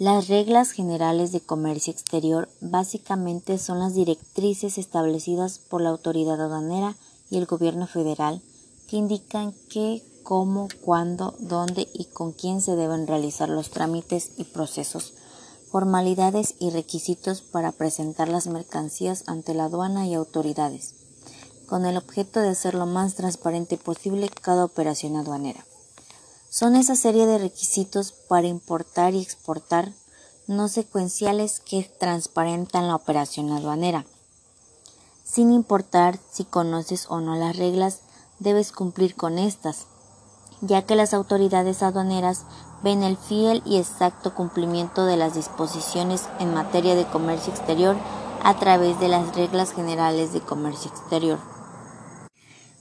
Las reglas generales de comercio exterior básicamente son las directrices establecidas por la autoridad aduanera y el gobierno federal que indican qué, cómo, cuándo, dónde y con quién se deben realizar los trámites y procesos, formalidades y requisitos para presentar las mercancías ante la aduana y autoridades, con el objeto de hacer lo más transparente posible cada operación aduanera son esa serie de requisitos para importar y exportar no secuenciales que transparentan la operación aduanera. Sin importar si conoces o no las reglas, debes cumplir con estas, ya que las autoridades aduaneras ven el fiel y exacto cumplimiento de las disposiciones en materia de comercio exterior a través de las reglas generales de comercio exterior.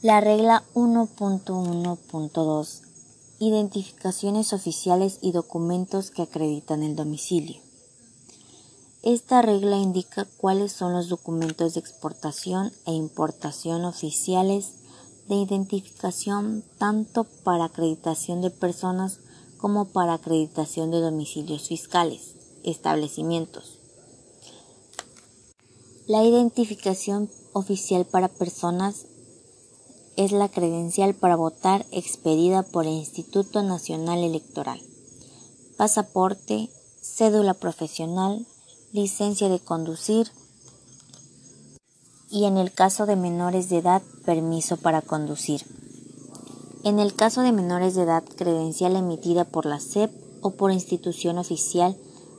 La regla 1.1.2 identificaciones oficiales y documentos que acreditan el domicilio. Esta regla indica cuáles son los documentos de exportación e importación oficiales de identificación tanto para acreditación de personas como para acreditación de domicilios fiscales, establecimientos. La identificación oficial para personas es la credencial para votar expedida por el Instituto Nacional Electoral. Pasaporte, cédula profesional, licencia de conducir y en el caso de menores de edad, permiso para conducir. En el caso de menores de edad, credencial emitida por la SEP o por institución oficial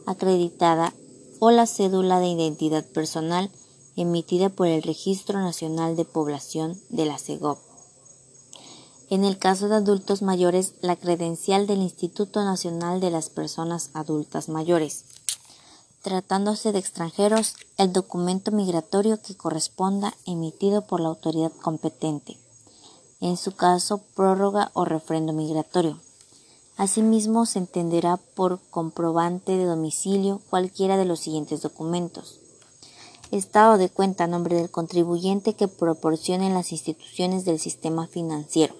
acreditada o la cédula de identidad personal emitida por el Registro Nacional de Población de la CEGOP. En el caso de adultos mayores, la credencial del Instituto Nacional de las Personas Adultas Mayores. Tratándose de extranjeros, el documento migratorio que corresponda emitido por la autoridad competente. En su caso, prórroga o refrendo migratorio. Asimismo, se entenderá por comprobante de domicilio cualquiera de los siguientes documentos. Estado de cuenta a nombre del contribuyente que proporcionen las instituciones del sistema financiero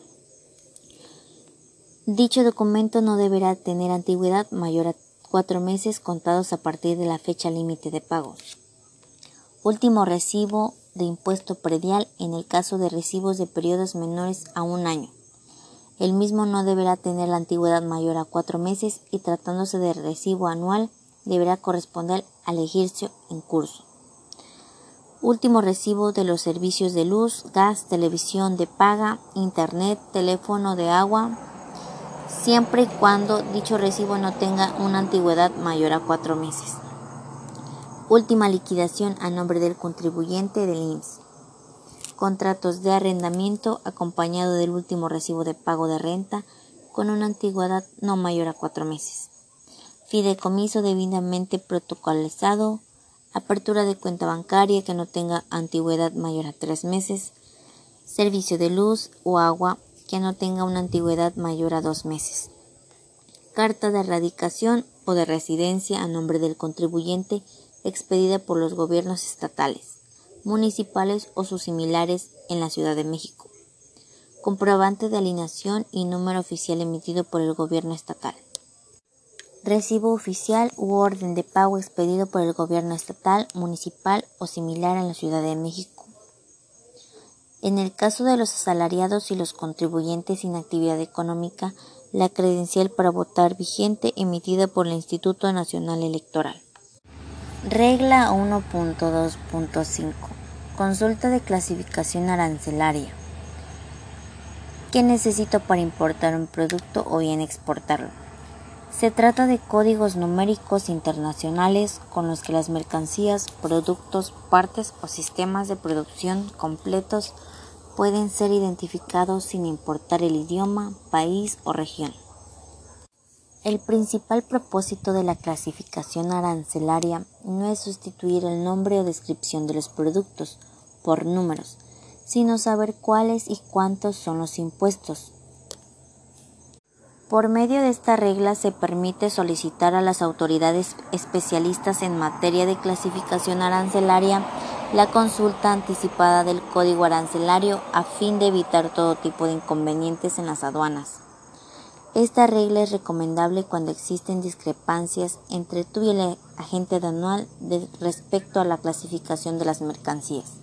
Dicho documento no deberá tener antigüedad mayor a cuatro meses contados a partir de la fecha límite de pago. Último recibo de impuesto predial en el caso de recibos de periodos menores a un año. El mismo no deberá tener la antigüedad mayor a cuatro meses y tratándose de recibo anual deberá corresponder al ejercicio en curso. Último recibo de los servicios de luz, gas, televisión de paga, internet, teléfono de agua, siempre y cuando dicho recibo no tenga una antigüedad mayor a cuatro meses. Última liquidación a nombre del contribuyente del IMSS. Contratos de arrendamiento acompañado del último recibo de pago de renta con una antigüedad no mayor a cuatro meses. Fideicomiso debidamente protocolizado. Apertura de cuenta bancaria que no tenga antigüedad mayor a tres meses. Servicio de luz o agua que no tenga una antigüedad mayor a dos meses. Carta de erradicación o de residencia a nombre del contribuyente expedida por los gobiernos estatales, municipales o sus similares en la Ciudad de México. Comprobante de alineación y número oficial emitido por el gobierno estatal. Recibo oficial u orden de pago expedido por el gobierno estatal, municipal o similar en la Ciudad de México en el caso de los asalariados y los contribuyentes sin actividad económica, la credencial para votar vigente emitida por el Instituto Nacional Electoral. Regla 1.2.5. Consulta de clasificación arancelaria. ¿Qué necesito para importar un producto o bien exportarlo? Se trata de códigos numéricos internacionales con los que las mercancías, productos, partes o sistemas de producción completos pueden ser identificados sin importar el idioma, país o región. El principal propósito de la clasificación arancelaria no es sustituir el nombre o descripción de los productos por números, sino saber cuáles y cuántos son los impuestos, por medio de esta regla se permite solicitar a las autoridades especialistas en materia de clasificación arancelaria la consulta anticipada del código arancelario a fin de evitar todo tipo de inconvenientes en las aduanas. Esta regla es recomendable cuando existen discrepancias entre tú y el agente aduanal respecto a la clasificación de las mercancías.